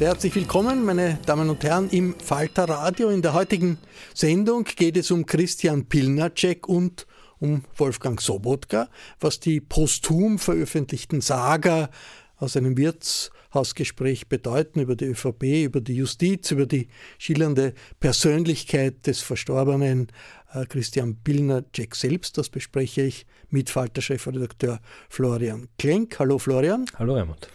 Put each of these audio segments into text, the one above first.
Sehr herzlich willkommen, meine Damen und Herren, im Falter Radio. In der heutigen Sendung geht es um Christian Pilnacek und um Wolfgang Sobotka, was die posthum veröffentlichten Saga aus einem Wirtshausgespräch bedeuten über die ÖVP, über die Justiz, über die schillernde Persönlichkeit des verstorbenen äh, Christian Pilnacek selbst. Das bespreche ich mit Falter-Chefredakteur Florian Klenk. Hallo Florian. Hallo Raimund.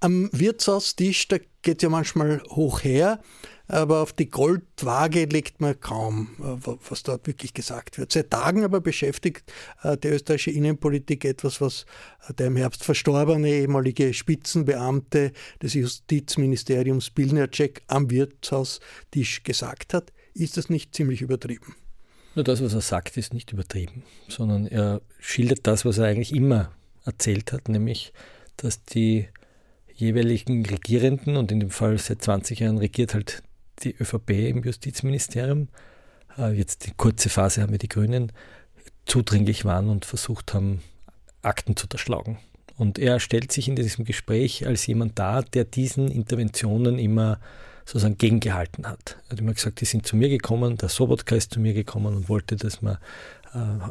Am Wirtshaustisch, da geht ja manchmal hoch her, aber auf die Goldwaage legt man kaum, äh, was dort wirklich gesagt wird. Seit Tagen aber beschäftigt äh, die österreichische Innenpolitik etwas, was äh, der im Herbst verstorbene ehemalige Spitzenbeamte des Justizministeriums Bilnercek am Wirtshaustisch gesagt hat. Ist das nicht ziemlich übertrieben? Nur das, was er sagt, ist nicht übertrieben, sondern er schildert das, was er eigentlich immer erzählt hat, nämlich, dass die jeweiligen Regierenden, und in dem Fall seit 20 Jahren regiert halt die ÖVP im Justizministerium, äh, jetzt die kurze Phase haben wir die Grünen, zudringlich waren und versucht haben, Akten zu erschlagen. Und er stellt sich in diesem Gespräch als jemand dar, der diesen Interventionen immer sozusagen gegengehalten hat. Er hat immer gesagt, die sind zu mir gekommen, der Sobotka ist zu mir gekommen und wollte, dass man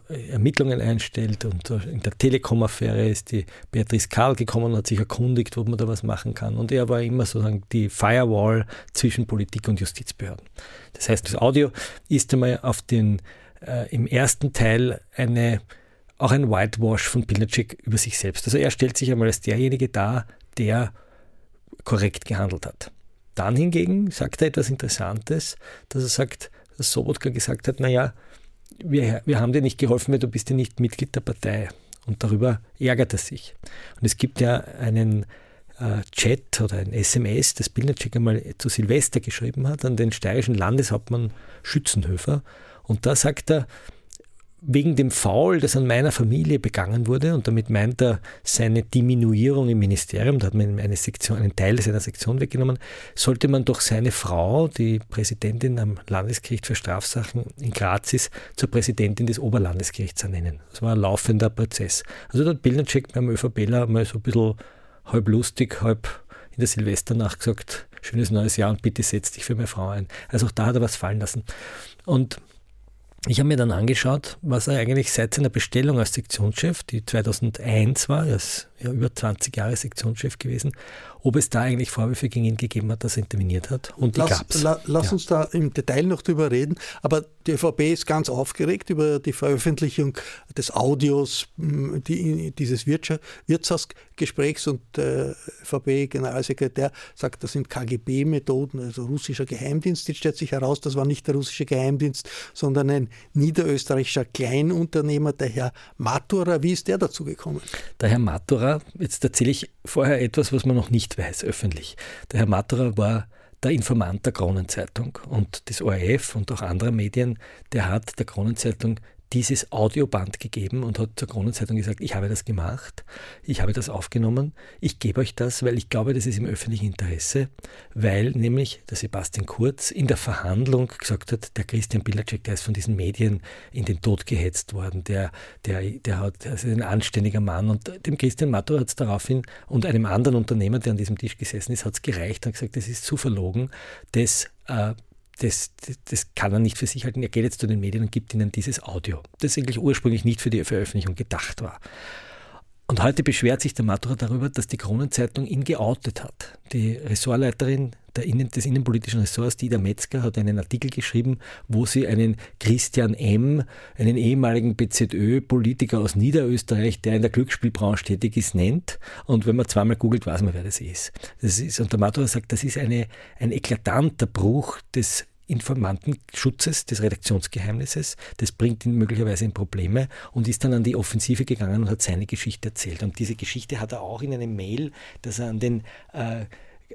äh, Ermittlungen einstellt. Und in der Telekom-Affäre ist die Beatrice Karl gekommen und hat sich erkundigt, ob man da was machen kann. Und er war immer sozusagen die Firewall zwischen Politik und Justizbehörden. Das heißt, das Audio ist einmal auf den, äh, im ersten Teil eine, auch ein Whitewash von Pilnacek über sich selbst. Also er stellt sich einmal als derjenige dar, der korrekt gehandelt hat. Dann hingegen sagt er etwas Interessantes, dass er sagt, dass Sobotka gesagt hat, naja, wir, wir haben dir nicht geholfen, weil du bist ja nicht Mitglied der Partei. Und darüber ärgert er sich. Und es gibt ja einen äh, Chat oder ein SMS, das Bildnercheck einmal zu Silvester geschrieben hat, an den steirischen Landeshauptmann Schützenhöfer. Und da sagt er, wegen dem Foul, das an meiner Familie begangen wurde, und damit meint er seine Diminuierung im Ministerium, da hat man eine Sektion, einen Teil seiner Sektion weggenommen, sollte man doch seine Frau, die Präsidentin am Landesgericht für Strafsachen in Graz ist, zur Präsidentin des Oberlandesgerichts ernennen. Das war ein laufender Prozess. Also da hat Bildnercheck beim ÖVPler mal so ein bisschen halb lustig, halb in der Silvesternacht gesagt, schönes neues Jahr und bitte setz dich für meine Frau ein. Also auch da hat er was fallen lassen. Und ich habe mir dann angeschaut, was er eigentlich seit seiner Bestellung als Sektionschef, die 2001 war, ist ja über 20 Jahre Sektionschef gewesen, ob es da eigentlich Vorwürfe gegen ihn gegeben hat, dass er interveniert hat. Und die gab es. La, lass ja. uns da im Detail noch drüber reden. Aber die ÖVP ist ganz aufgeregt über die Veröffentlichung des Audios die, dieses Wirtshausgesprächs und der ÖVP-Generalsekretär sagt, das sind KGB-Methoden, also russischer Geheimdienst. Jetzt stellt sich heraus, das war nicht der russische Geheimdienst, sondern ein niederösterreichischer Kleinunternehmer, der Herr Matura. Wie ist der dazu gekommen? Der Herr Matura, jetzt erzähle ich vorher etwas, was man noch nicht weiß öffentlich. Der Herr Matura war der Informant der Kronenzeitung und des ORF und auch anderer Medien, der hat der Kronenzeitung dieses Audioband gegeben und hat zur Kronenzeitung gesagt, ich habe das gemacht, ich habe das aufgenommen, ich gebe euch das, weil ich glaube, das ist im öffentlichen Interesse, weil nämlich der Sebastian Kurz in der Verhandlung gesagt hat, der Christian Bilacek, der ist von diesen Medien in den Tod gehetzt worden, der, der, der, hat, der ist ein anständiger Mann und dem Christian Matter hat es daraufhin und einem anderen Unternehmer, der an diesem Tisch gesessen ist, hat es gereicht und gesagt, das ist zu verlogen, das äh, das, das, kann er nicht für sich halten. Er geht jetzt zu den Medien und gibt ihnen dieses Audio, das eigentlich ursprünglich nicht für die Veröffentlichung gedacht war. Und heute beschwert sich der Matura darüber, dass die Kronenzeitung ihn geoutet hat. Die Ressortleiterin Innen, des innenpolitischen Ressorts, Dieter Metzger, hat einen Artikel geschrieben, wo sie einen Christian M., einen ehemaligen BZÖ-Politiker aus Niederösterreich, der in der Glücksspielbranche tätig ist, nennt. Und wenn man zweimal googelt, weiß man, wer das ist. Das ist und der Matura sagt, das ist eine, ein eklatanter Bruch des Informantenschutzes, des Redaktionsgeheimnisses. Das bringt ihn möglicherweise in Probleme und ist dann an die Offensive gegangen und hat seine Geschichte erzählt. Und diese Geschichte hat er auch in einem Mail, das er an den äh,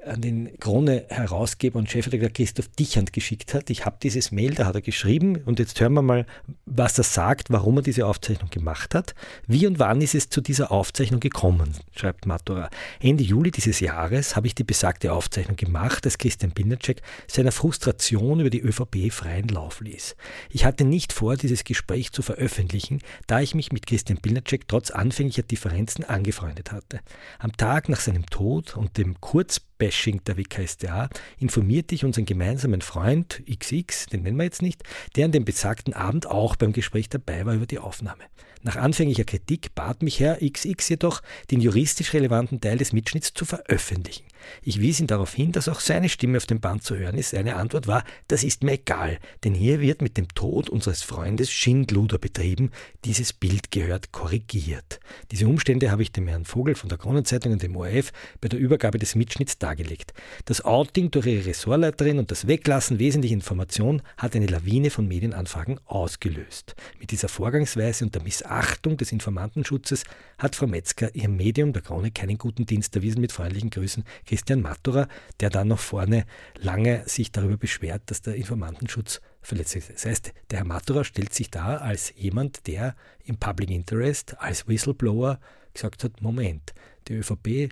an den Krone-Herausgeber und Chefredakteur Christoph Dichand geschickt hat. Ich habe dieses Mail, da hat er geschrieben und jetzt hören wir mal, was er sagt, warum er diese Aufzeichnung gemacht hat. Wie und wann ist es zu dieser Aufzeichnung gekommen, schreibt Matura. Ende Juli dieses Jahres habe ich die besagte Aufzeichnung gemacht, als Christian Binderczek seiner Frustration über die ÖVP freien Lauf ließ. Ich hatte nicht vor, dieses Gespräch zu veröffentlichen, da ich mich mit Christian Binderczek trotz anfänglicher Differenzen angefreundet hatte. Am Tag nach seinem Tod und dem Kurz Bashing der WKStA informierte ich unseren gemeinsamen Freund XX, den nennen wir jetzt nicht, der an dem besagten Abend auch beim Gespräch dabei war über die Aufnahme. Nach anfänglicher Kritik bat mich Herr XX jedoch, den juristisch relevanten Teil des Mitschnitts zu veröffentlichen. Ich wies ihn darauf hin, dass auch seine Stimme auf dem Band zu hören ist. Seine Antwort war, das ist mir egal, denn hier wird mit dem Tod unseres Freundes Schindluder betrieben. Dieses Bild gehört korrigiert. Diese Umstände habe ich dem Herrn Vogel von der Kronenzeitung und dem ORF bei der Übergabe des Mitschnitts dargelegt. Das Outing durch ihre Ressortleiterin und das Weglassen wesentlicher Informationen hat eine Lawine von Medienanfragen ausgelöst. Mit dieser Vorgangsweise und der Missachtung Achtung des Informantenschutzes hat Frau Metzger ihrem Medium der Krone keinen guten Dienst erwiesen. Mit freundlichen Grüßen Christian Matura, der dann noch vorne lange sich darüber beschwert, dass der Informantenschutz verletzt ist. Das heißt, der Herr Matura stellt sich da als jemand, der im Public Interest, als Whistleblower gesagt hat, Moment, die ÖVP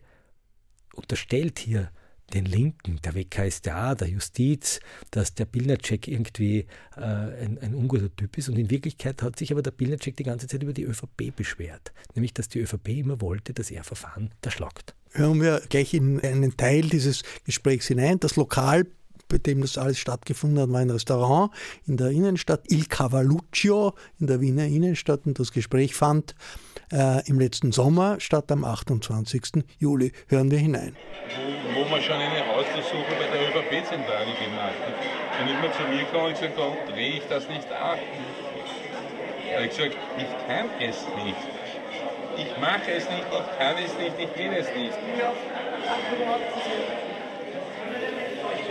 unterstellt hier den Linken, der WKStA, der Justiz, dass der Pilnacek irgendwie äh, ein, ein unguter Typ ist. Und in Wirklichkeit hat sich aber der Pilnacek die ganze Zeit über die ÖVP beschwert. Nämlich, dass die ÖVP immer wollte, dass er Verfahren erschlagt. Hören wir gleich in einen Teil dieses Gesprächs hinein. Das Lokal bei dem das alles stattgefunden hat, war ein Restaurant in der Innenstadt, Il Cavalluccio in der Wiener Innenstadt und das Gespräch fand äh, im letzten Sommer statt am 28. Juli. Hören wir hinein. Wo, wo wir schon eine Hausdurchsuchung bei der ÖVP-Zentrale gemacht hat. Wenn immer zu mir kommen und gesagt, warum drehe ich das nicht ab? Da habe ich gesagt, ich kann es nicht. Ich mache es nicht, ich kann es nicht, ich will es nicht.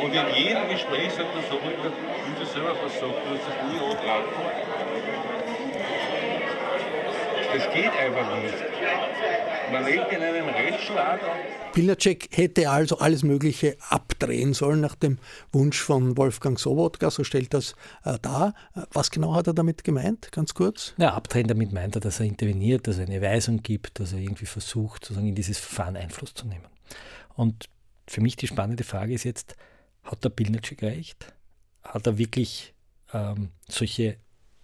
Und in jedem Gespräch sagt er so, wenn du selber versucht, du hast das nie antragen. Das geht einfach nicht. Man lebt in einem Rechtsstaat. Pilnacek hätte also alles Mögliche abdrehen sollen nach dem Wunsch von Wolfgang Sobotka, so stellt das äh, dar. Was genau hat er damit gemeint, ganz kurz? Ja, abdrehen damit meint er, dass er interveniert, dass er eine Weisung gibt, dass er irgendwie versucht, sozusagen in dieses Verfahren Einfluss zu nehmen. Und für mich die spannende Frage ist jetzt, hat der Pilnacek recht? Hat er wirklich ähm, solche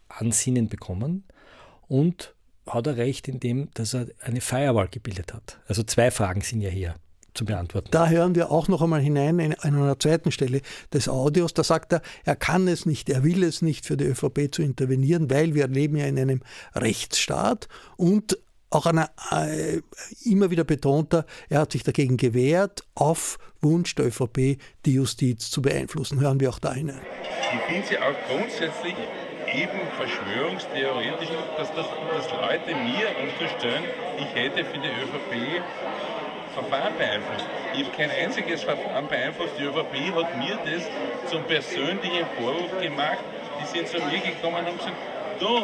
Ansinnen bekommen? Und hat er recht in dem, dass er eine Firewall gebildet hat? Also zwei Fragen sind ja hier zu beantworten. Da hören wir auch noch einmal hinein in, einer zweiten Stelle des Audios. Da sagt er, er kann es nicht, er will es nicht für die ÖVP zu intervenieren, weil wir leben ja in einem Rechtsstaat und auch einer, äh, immer wieder betonter, er hat sich dagegen gewehrt, auf Wunsch der ÖVP die Justiz zu beeinflussen. Hören wir auch da hinein. Ich finde sie auch grundsätzlich eben verschwörungstheoretisch, dass, das, dass Leute mir unterstellen, ich hätte für die ÖVP Verfahren beeinflusst. Ich habe kein einziges Verfahren beeinflusst. Die ÖVP hat mir das zum persönlichen Vorwurf gemacht. Die sind zu mir gekommen und haben gesagt, du,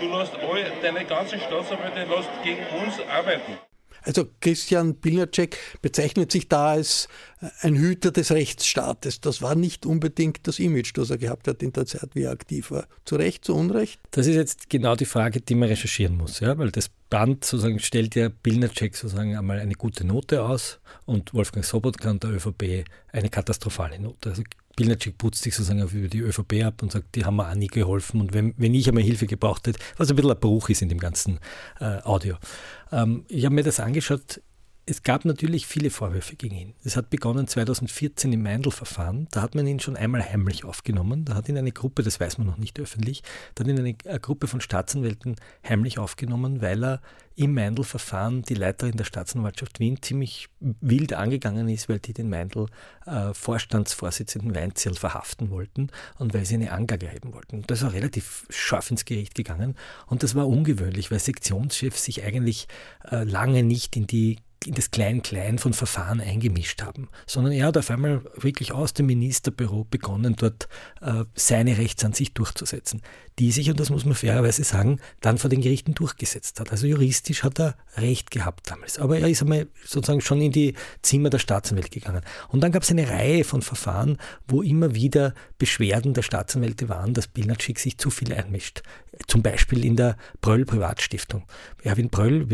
du lässt alle, deine ganzen Staatsanwälte lässt gegen uns arbeiten. Also Christian Pilnacek bezeichnet sich da als äh, ein Hüter des Rechtsstaates. Das war nicht unbedingt das Image, das er gehabt hat in der Zeit, wie er aktiv war. Zu Recht, zu Unrecht? Das ist jetzt genau die Frage, die man recherchieren muss, ja? weil das Band sozusagen stellt ja Pilnacek sozusagen einmal eine gute Note aus und Wolfgang Sobotka und der ÖVP eine katastrophale Note. Also Pilnacek putzt sich sozusagen über die ÖVP ab und sagt, die haben mir auch nie geholfen und wenn, wenn ich einmal Hilfe gebraucht hätte, was ein bisschen ein Bruch ist in dem ganzen äh, Audio. Ähm, ich habe mir das angeschaut, es gab natürlich viele Vorwürfe gegen ihn. Es hat begonnen 2014 im Meindl-Verfahren. Da hat man ihn schon einmal heimlich aufgenommen. Da hat ihn eine Gruppe, das weiß man noch nicht öffentlich, da hat ihn eine, Gruppe von Staatsanwälten heimlich aufgenommen, weil er im Meindl-Verfahren die Leiterin der Staatsanwaltschaft Wien ziemlich wild angegangen ist, weil die den Meindl-Vorstandsvorsitzenden äh, Weinzierl verhaften wollten und weil sie eine Anklage erheben wollten. Das ist auch relativ scharf ins Gericht gegangen und das war ungewöhnlich, weil Sektionschefs sich eigentlich äh, lange nicht in die in das Klein-Klein von Verfahren eingemischt haben, sondern er hat auf einmal wirklich aus dem Ministerbüro begonnen, dort äh, seine Rechtsansicht durchzusetzen, die sich, und das muss man fairerweise sagen, dann vor den Gerichten durchgesetzt hat. Also juristisch hat er Recht gehabt damals. Aber er ist einmal sozusagen schon in die Zimmer der Staatsanwälte gegangen. Und dann gab es eine Reihe von Verfahren, wo immer wieder Beschwerden der Staatsanwälte waren, dass Pilnatschik sich zu viel einmischt. Zum Beispiel in der Pröll Privatstiftung. Erwin Pröll,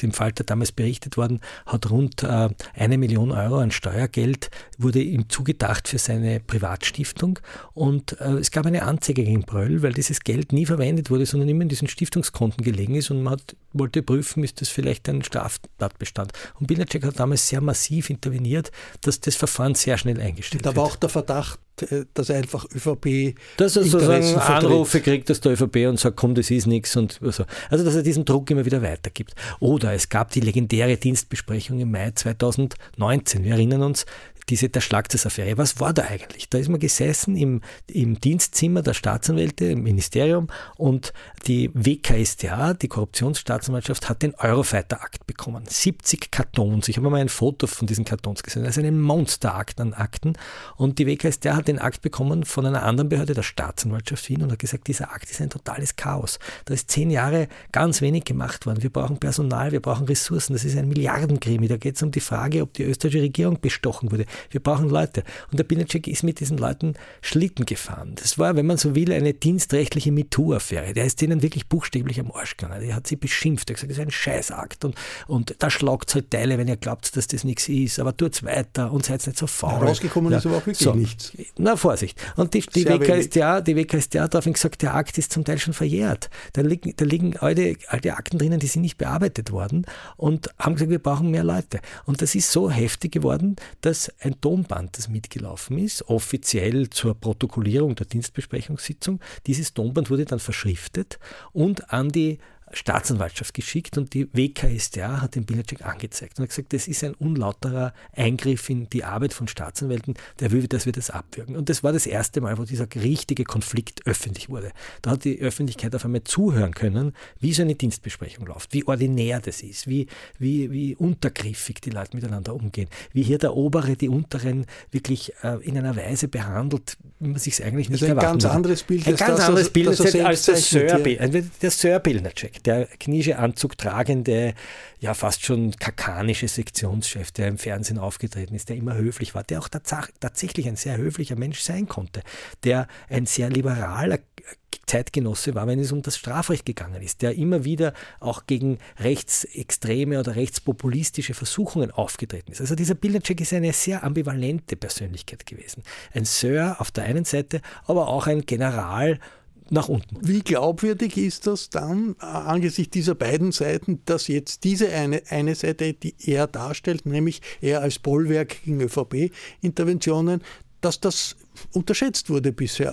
im Falter damals berichtet worden, hat rund äh, eine Million Euro an Steuergeld, wurde ihm zugedacht für seine Privatstiftung. Und äh, es gab eine Anzeige gegen Pröll, weil dieses Geld nie verwendet wurde, sondern immer in diesen Stiftungskonten gelegen ist und man hat, wollte prüfen, ist das vielleicht ein Straftatbestand. Und Bilnacek hat damals sehr massiv interveniert, dass das Verfahren sehr schnell eingestellt wird. Da war auch der Verdacht, äh, dass einfach ÖVP dass er sozusagen Anrufe kriegt aus der ÖVP und sagt, komm, das ist nichts und so. Also dass er diesen Druck immer wieder weitergibt. Oder es gab die legendäre Dienstbesprechung im Mai 2019. Wir erinnern uns, diese der Schlagzeilaffäre. Was war da eigentlich? Da ist man gesessen im, im Dienstzimmer der Staatsanwälte im Ministerium und die WKStA, die Korruptionsstaatsanwaltschaft, hat den Eurofighter-Akt bekommen. 70 Kartons. Ich habe mal ein Foto von diesen Kartons gesehen. Das ist ein Monsterakt an Akten. Und die WKStA hat den Akt bekommen von einer anderen Behörde, der Staatsanwaltschaft Wien, und hat gesagt, dieser Akt ist ein totales Chaos. Da ist zehn Jahre ganz wenig gemacht worden. Wir brauchen Personal, wir brauchen Ressourcen. Das ist ein Milliardenkrimi. Da geht es um die Frage, ob die österreichische Regierung bestochen wurde. Wir brauchen Leute. Und der Binacek ist mit diesen Leuten Schlitten gefahren. Das war, wenn man so will, eine dienstrechtliche MeToo-Affäre. Der ist denen wirklich buchstäblich am Arsch gegangen. Der hat sie beschimpft. Er hat gesagt, das ist ein Scheißakt. Und, und da schlagt halt Teile, wenn ihr glaubt, dass das nichts ist. Aber tut's weiter und seid nicht so faul. rausgekommen ja. ist aber auch wirklich so. nichts. Na, Vorsicht. Und die, die WKStA, die WKStA hat daraufhin gesagt, der Akt ist zum Teil schon verjährt. Da liegen, da liegen alte, alte Akten drinnen, die sind nicht bearbeitet worden und haben gesagt, wir brauchen mehr Leute. Und das ist so heftig geworden, dass ein Tonband, das mitgelaufen ist, offiziell zur Protokollierung der Dienstbesprechungssitzung. Dieses Tonband wurde dann verschriftet und an die Staatsanwaltschaft geschickt und die WKStA hat den Bilacek angezeigt und hat gesagt, das ist ein unlauterer Eingriff in die Arbeit von Staatsanwälten, der will, dass wir das abwürgen. Und das war das erste Mal, wo dieser richtige Konflikt öffentlich wurde. Da hat die Öffentlichkeit auf einmal zuhören können, wie so eine Dienstbesprechung läuft, wie ordinär das ist, wie, wie, wie untergriffig die Leute miteinander umgehen, wie hier der Obere die Unteren wirklich äh, in einer Weise behandelt, wie man sich es eigentlich nicht erwartet. ein ganz anderes Bild, ein ganz das, anderes Bild als, als der Sir, ja. der Sir Bilnacek der knische Anzug tragende, ja fast schon kakanische Sektionschef, der im Fernsehen aufgetreten ist, der immer höflich war, der auch tatsächlich ein sehr höflicher Mensch sein konnte, der ein sehr liberaler Zeitgenosse war, wenn es um das Strafrecht gegangen ist, der immer wieder auch gegen rechtsextreme oder rechtspopulistische Versuchungen aufgetreten ist. Also dieser Bildercheck ist eine sehr ambivalente Persönlichkeit gewesen. Ein Sir auf der einen Seite, aber auch ein General nach unten. Wie glaubwürdig ist das dann äh, angesichts dieser beiden Seiten, dass jetzt diese eine, eine Seite, die er darstellt, nämlich er als Bollwerk gegen ÖVP-Interventionen, dass das unterschätzt wurde bisher?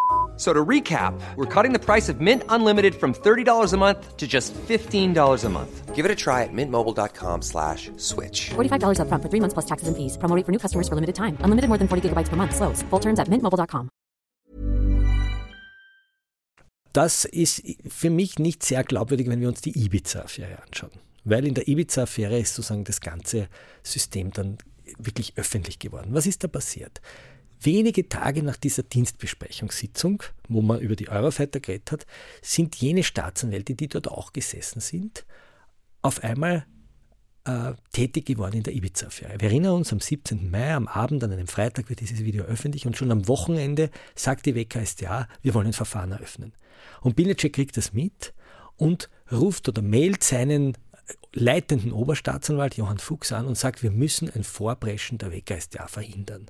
So to recap, we're cutting the price of Mint Unlimited from $30 a month to just $15 a month. Give it a try at mintmobile.com slash switch. $45 upfront for three months plus taxes and fees. Promo for new customers for limited time. Unlimited more than 40 gigabytes per month. Slows. Full terms at mintmobile.com. Das ist für mich nicht sehr glaubwürdig, wenn wir uns die Ibiza-Affäre anschauen. Weil in der Ibiza-Affäre ist sozusagen das ganze System dann wirklich öffentlich geworden. Was ist da passiert? Wenige Tage nach dieser Dienstbesprechungssitzung, wo man über die Eurofighter geredet hat, sind jene Staatsanwälte, die dort auch gesessen sind, auf einmal äh, tätig geworden in der Ibiza-Affäre. Wir erinnern uns, am 17. Mai, am Abend, an einem Freitag wird dieses Video öffentlich und schon am Wochenende sagt die WKStA, wir wollen ein Verfahren eröffnen. Und Billecek kriegt das mit und ruft oder mailt seinen leitenden Oberstaatsanwalt Johann Fuchs an und sagt, wir müssen ein Vorpreschen der WKStA verhindern.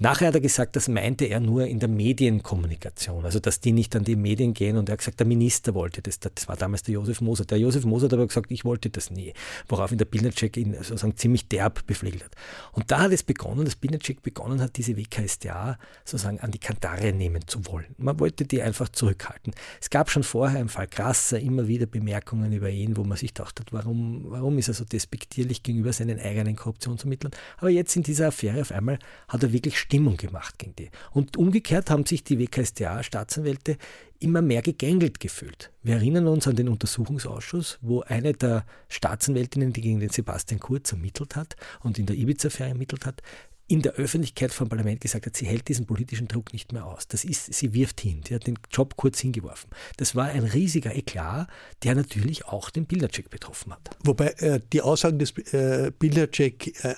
Nachher hat er gesagt, das meinte er nur in der Medienkommunikation, also dass die nicht an die Medien gehen und er hat gesagt, der Minister wollte das. Das war damals der Josef Moser. Der Josef Moser hat aber gesagt, ich wollte das nie, worauf ihn der Bilnacek ihn sozusagen ziemlich derb beflegelt hat. Und da hat es begonnen, dass Bilnacek begonnen hat, diese WKStA sozusagen an die Kantare nehmen zu wollen. Man wollte die einfach zurückhalten. Es gab schon vorher im Fall Krasser immer wieder Bemerkungen über ihn, wo man sich dachte, warum, warum ist er so despektierlich gegenüber seinen eigenen Korruptionsermittlern. Aber jetzt in dieser Affäre auf einmal hat er wirklich Stimmung gemacht gegen die. Und umgekehrt haben sich die WKStA-Staatsanwälte immer mehr gegängelt gefühlt. Wir erinnern uns an den Untersuchungsausschuss, wo eine der Staatsanwältinnen, die gegen den Sebastian Kurz ermittelt hat und in der Ibiza-Affäre ermittelt hat, in der Öffentlichkeit vom Parlament gesagt hat, sie hält diesen politischen Druck nicht mehr aus. Das ist, sie wirft hin. Sie hat den Job kurz hingeworfen. Das war ein riesiger Eklat, der natürlich auch den Bildercheck betroffen hat. Wobei äh, die Aussagen des äh, Bildercheck äh,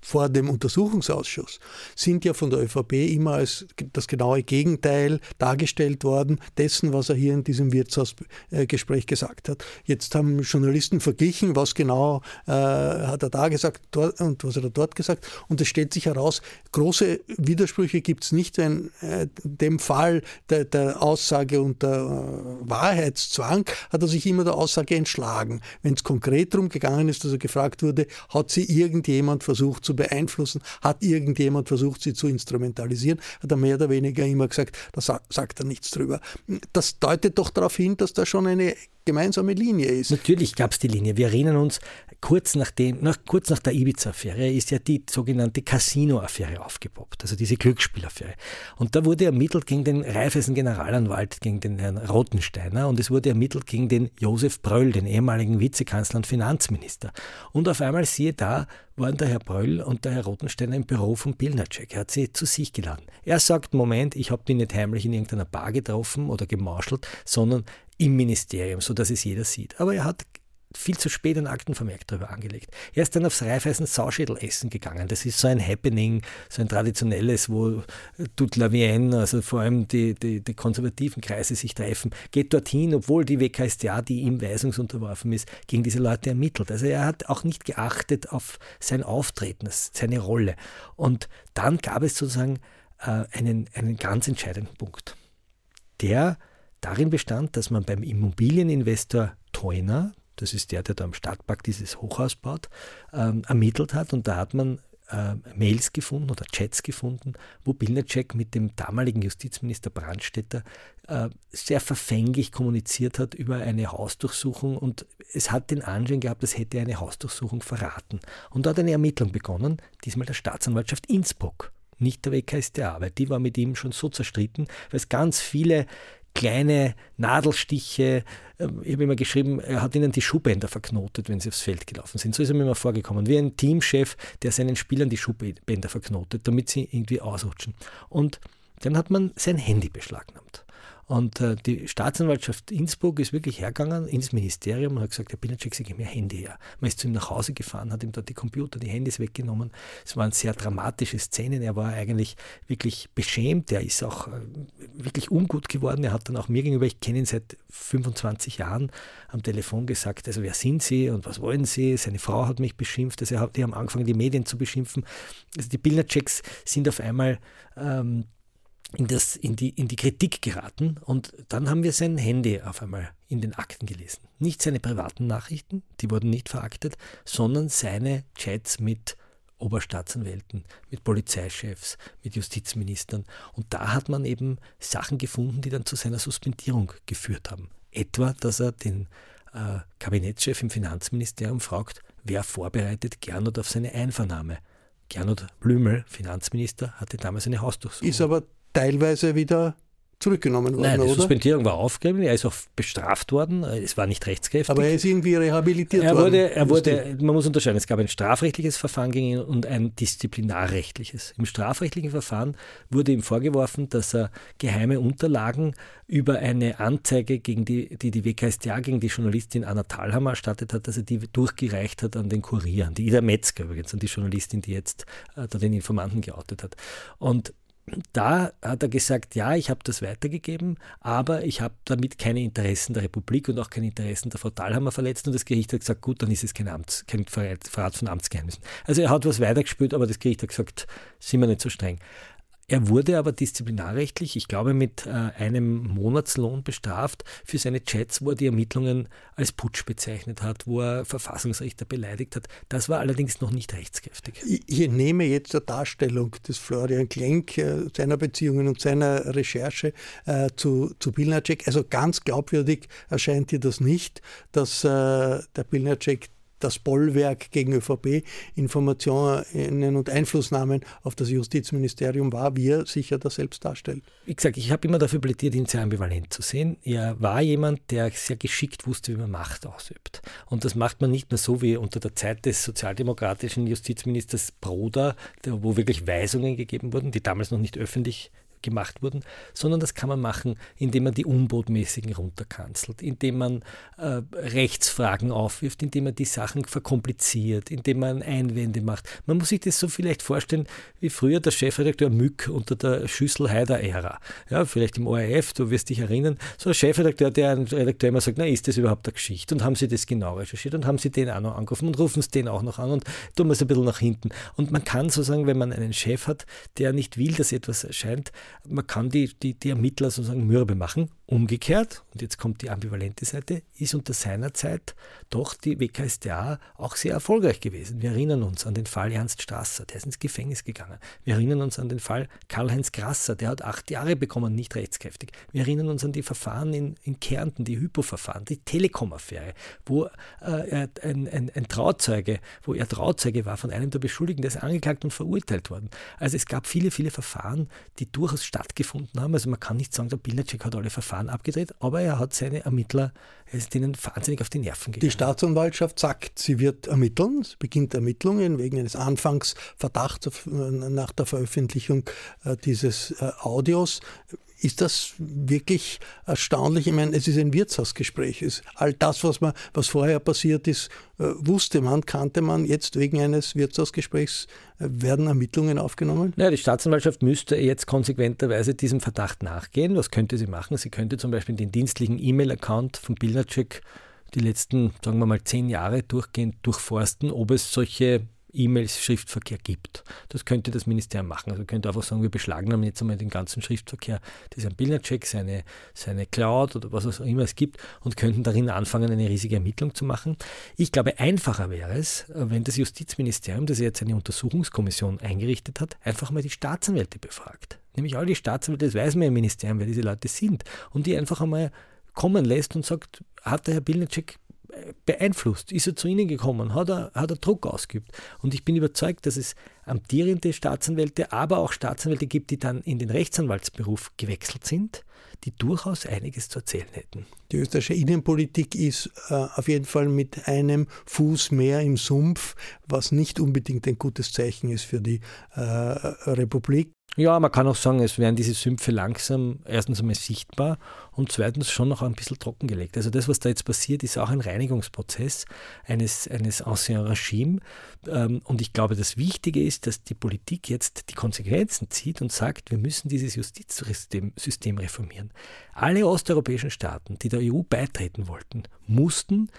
vor dem Untersuchungsausschuss sind ja von der ÖVP immer als das genaue Gegenteil dargestellt worden dessen, was er hier in diesem Wirtshausgespräch gesagt hat. Jetzt haben Journalisten verglichen, was genau äh, hat er da gesagt und was hat er dort gesagt. Und es stellt sich heraus, große Widersprüche gibt es nicht, wenn äh, dem Fall der, der Aussage unter äh, Wahrheitszwang hat er sich immer der Aussage entschlagen. Wenn es konkret darum gegangen ist, dass er gefragt wurde, hat sie irgendjemand versucht zu beeinflussen, hat irgendjemand versucht, sie zu instrumentalisieren, hat er mehr oder weniger immer gesagt, da sagt er nichts drüber. Das deutet doch darauf hin, dass da schon eine gemeinsame Linie ist. Natürlich gab es die Linie. Wir erinnern uns, kurz nach, dem, nach, kurz nach der Ibiza-Affäre ist ja die sogenannte Casino-Affäre aufgepoppt, also diese Glücksspielaffäre. Und da wurde ermittelt gegen den Raiffeisen Generalanwalt, gegen den Herrn Rotensteiner und es wurde ermittelt gegen den Josef Bröll, den ehemaligen Vizekanzler und Finanzminister. Und auf einmal siehe da, waren der Herr Bröll und der Herr Rotensteiner im Büro von Pilnacek. Er hat sie zu sich geladen. Er sagt, Moment, ich habe die nicht heimlich in irgendeiner Bar getroffen oder gemauschelt, sondern im Ministerium, sodass es jeder sieht. Aber er hat viel zu spät ein Aktenvermerk darüber angelegt. Er ist dann aufs Reifeisen Sauschädelessen gegangen. Das ist so ein Happening, so ein traditionelles, wo toute la Vienne, also vor allem die, die, die, konservativen Kreise sich treffen, geht dorthin, obwohl die WKStA, die ihm weisungsunterworfen ist, gegen diese Leute ermittelt. Also er hat auch nicht geachtet auf sein Auftreten, seine Rolle. Und dann gab es sozusagen äh, einen, einen ganz entscheidenden Punkt. Der darin bestand, dass man beim Immobilieninvestor Teuner, das ist der, der da am Stadtpark dieses Hochhaus baut, ähm, ermittelt hat und da hat man äh, Mails gefunden oder Chats gefunden, wo Bilnacek mit dem damaligen Justizminister Brandstätter äh, sehr verfänglich kommuniziert hat über eine Hausdurchsuchung und es hat den Anschein gehabt, als hätte eine Hausdurchsuchung verraten. Und da hat eine Ermittlung begonnen, diesmal der Staatsanwaltschaft Innsbruck nicht der WKStA, weil die war mit ihm schon so zerstritten, weil es ganz viele kleine Nadelstiche. Ähm, ich habe immer geschrieben, er hat ihnen die Schuhbänder verknotet, wenn sie aufs Feld gelaufen sind. So ist er mir immer vorgekommen, wie ein Teamchef, der seinen Spielern die Schuhbänder verknotet, damit sie irgendwie ausrutschen. Und dann hat man sein Handy beschlagnahmt. Und äh, die Staatsanwaltschaft Innsbruck ist wirklich hergegangen ins Ministerium und hat gesagt, Herr Pinacek, Sie geben mir Handy her. Man ist zu ihm nach Hause gefahren, hat ihm dort die Computer, die Handys weggenommen. Es waren sehr dramatische Szenen. Er war eigentlich wirklich beschämt. Er ist auch äh, wirklich ungut geworden. Er hat dann auch mir gegenüber, ich kenne ihn seit 25 Jahren, am Telefon gesagt, also wer sind Sie und was wollen Sie? Seine Frau hat mich beschimpft. Also die haben angefangen, die Medien zu beschimpfen. Also die Bilderchecks sind auf einmal ähm, in, das, in, die, in die Kritik geraten und dann haben wir sein Handy auf einmal in den Akten gelesen. Nicht seine privaten Nachrichten, die wurden nicht veraktet, sondern seine Chats mit Oberstaatsanwälten, mit Polizeichefs, mit Justizministern. Und da hat man eben Sachen gefunden, die dann zu seiner Suspendierung geführt haben. Etwa, dass er den äh, Kabinettschef im Finanzministerium fragt, wer vorbereitet Gernot auf seine Einvernahme. Gernot Blümel, Finanzminister, hatte damals eine Hausdurchsuchung. Ist aber teilweise wieder zurückgenommen worden, Nein, die oder? Suspendierung war aufgegeben, er ist auch bestraft worden, es war nicht rechtskräftig. Aber er ist irgendwie rehabilitiert er worden. wurde, er wurde, man muss unterscheiden, es gab ein strafrechtliches Verfahren gegen ihn und ein disziplinarrechtliches. Im strafrechtlichen Verfahren wurde ihm vorgeworfen, dass er geheime Unterlagen über eine Anzeige, gegen die, die die WKStA gegen die Journalistin Anna Thalhammer erstattet hat, dass er die durchgereicht hat an den Kurier, an die Ida Metzger übrigens, an die Journalistin, die jetzt äh, da den Informanten geoutet hat. Und da hat er gesagt, ja, ich habe das weitergegeben, aber ich habe damit keine Interessen der Republik und auch keine Interessen der Frau verletzt. Und das Gericht hat gesagt, gut, dann ist es kein, Amts, kein Verrat von Amtsgeheimnissen. Also er hat was weitergespült, aber das Gericht hat gesagt, sind wir nicht so streng. Er wurde aber disziplinarrechtlich, ich glaube, mit äh, einem Monatslohn bestraft für seine Chats, wo er die Ermittlungen als Putsch bezeichnet hat, wo er Verfassungsrichter beleidigt hat. Das war allerdings noch nicht rechtskräftig. Ich, nehme jetzt der Darstellung des Florian Klenk, äh, seiner Beziehungen und seiner Recherche äh, zu, zu Pilnacek, also ganz glaubwürdig erscheint dir das nicht, dass äh, der Pilnacek das Bollwerk gegen ÖVP, Informationen und Einflussnahmen auf das Justizministerium war, wie er sich ja das selbst darstellt. Wie gesagt, ich habe immer dafür plädiert, ihn sehr ambivalent zu sehen. Er war jemand, der sehr geschickt wusste, wie man Macht ausübt. Und das macht man nicht nur so wie unter der Zeit des sozialdemokratischen Justizministers Broder, wo wirklich Weisungen gegeben wurden, die damals noch nicht öffentlich gemacht wurden, sondern das kann man machen, indem man die Unbotmäßigen runterkanzelt, indem man äh, Rechtsfragen aufwirft, indem man die Sachen verkompliziert, indem man Einwände macht. Man muss sich das so vielleicht vorstellen, wie früher der Chefredakteur Mück unter der Schüssel-Haider-Ära. Ja, vielleicht im ORF, du wirst dich erinnern, so ein Chefredakteur, der ein Redakteur immer sagt, na, ist das überhaupt eine Geschichte? Und haben Sie das genau recherchiert und haben Sie den auch noch angerufen und rufen Sie den auch noch an und tun es ein bisschen nach hinten. Und man kann sozusagen, wenn man einen Chef hat, der nicht will, dass etwas erscheint, man kann die, die, die Ermittler sozusagen mürbe machen. Umgekehrt, und jetzt kommt die ambivalente Seite, ist unter seiner Zeit doch die WKStA auch sehr erfolgreich gewesen. Wir erinnern uns an den Fall Ernst Strasser, der ist ins Gefängnis gegangen. Wir erinnern uns an den Fall Karl-Heinz Grasser, der hat acht Jahre bekommen, nicht rechtskräftig. Wir erinnern uns an die Verfahren in, in Kärnten, die Hypo-Verfahren, die Telekom-Affäre, wo äh, ein, ein, ein Trauzeuge, wo er Trauzeuge war von einem der Beschuldigten, der ist angeklagt und verurteilt worden. Also es gab viele, viele Verfahren, die durchaus stattgefunden haben. Also man kann nicht sagen, der Bildercheck hat alle Verfahren abgedreht, aber er hat seine Ermittler, er ist denen wahnsinnig auf die Nerven gegangen. Die Staatsanwaltschaft sagt, sie wird ermitteln, es beginnt Ermittlungen wegen eines Anfangsverdachts auf, nach der Veröffentlichung äh, dieses äh, Audios. Ist das wirklich erstaunlich? Ich meine, es ist ein Wirtshausgespräch. Es, all das, was, man, was vorher passiert ist, äh, wusste man, kannte man. Jetzt wegen eines Wirtshausgesprächs äh, werden Ermittlungen aufgenommen? Ja, die Staatsanwaltschaft müsste jetzt konsequenterweise diesem Verdacht nachgehen. Was könnte sie machen? Sie könnte zum Beispiel den dienstlichen E-Mail-Account von Bilnacek die letzten, sagen wir mal, zehn Jahre durchgehend durchforsten, ob es solche E-Mails, Schriftverkehr gibt. Das könnte das Ministerium machen. Also könnte einfach sagen, wir beschlagnahmen jetzt einmal den ganzen Schriftverkehr, ein Bildercheck, seine, seine Cloud oder was auch immer es gibt und könnten darin anfangen, eine riesige Ermittlung zu machen. Ich glaube, einfacher wäre es, wenn das Justizministerium, das jetzt eine Untersuchungskommission eingerichtet hat, einfach mal die Staatsanwälte befragt. Nämlich all die Staatsanwälte, das weiß man im Ministerium, wer diese Leute sind, und die einfach einmal kommen lässt und sagt, hat der Herr Bilnacek beeinflusst? Ist er zu Ihnen gekommen? Hat er, hat er Druck ausgeübt? Und ich bin überzeugt, dass es amtierende Staatsanwälte, aber auch Staatsanwälte gibt, die dann in den Rechtsanwaltsberuf gewechselt sind, die durchaus einiges zu erzählen hätten. Die österreichische Innenpolitik ist äh, auf jeden Fall mit einem Fuß mehr im Sumpf, was nicht unbedingt ein gutes Zeichen ist für die äh, Republik. Ja, man kann auch sagen, es werden diese Sümpfe langsam erstens einmal sichtbar und zweitens schon noch ein bisschen trockengelegt. Also das, was da jetzt passiert, ist auch ein Reinigungsprozess eines, eines Ancien Regime. Ähm, und ich glaube, das Wichtige ist, dass die Politik jetzt die Konsequenzen zieht und sagt, wir müssen dieses Justizsystem System reformieren. Alle osteuropäischen Staaten, die der EU beitreten wollten, mussten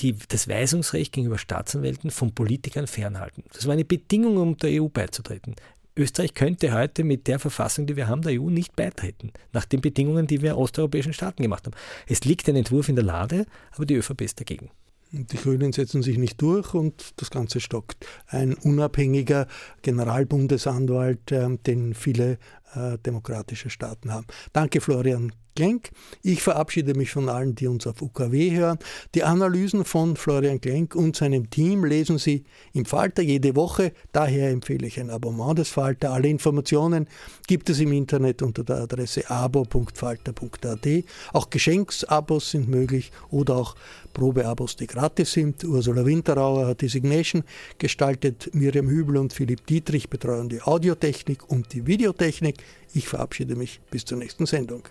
die, das Weisungsrecht gegenüber Staatsanwälten von Politikern fernhalten. Das war eine Bedingung, um der EU beizutreten. Österreich könnte heute mit der Verfassung, die wir haben, der EU nicht beitreten, nach den Bedingungen, die wir osteuropäischen Staaten gemacht haben. Es liegt ein Entwurf in der Lade, aber die ÖVP ist dagegen. Die Grünen setzen sich nicht durch und das Ganze stockt. Ein unabhängiger Generalbundesanwalt, äh, den viele äh, demokratische Staaten haben. Danke, Florian Klenk. Ich verabschiede mich von allen, die uns auf UKW hören. Die Analysen von Florian Klenk und seinem Team lesen Sie im Falter jede Woche. Daher empfehle ich ein Abonnement des Falter. Alle Informationen gibt es im Internet unter der Adresse abo.falter.at. Auch Geschenksabos sind möglich oder auch Probeabos, die gratis sind. Ursula Winterauer hat die Signation gestaltet. Miriam Hübel und Philipp Dietrich betreuen die Audiotechnik und die Videotechnik. Ich verabschiede mich bis zur nächsten Sendung.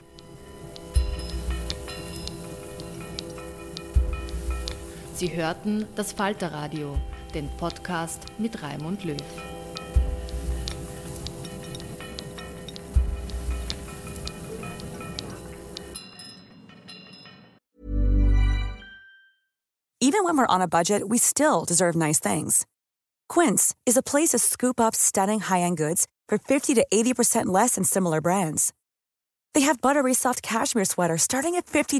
Sie hörten das Falterradio, den Podcast mit Raimund Löw. Even when we're on a budget, we still deserve nice things. Quince is a place to scoop up stunning high-end goods for 50 to 80% less than similar brands. They have buttery soft cashmere sweaters starting at $50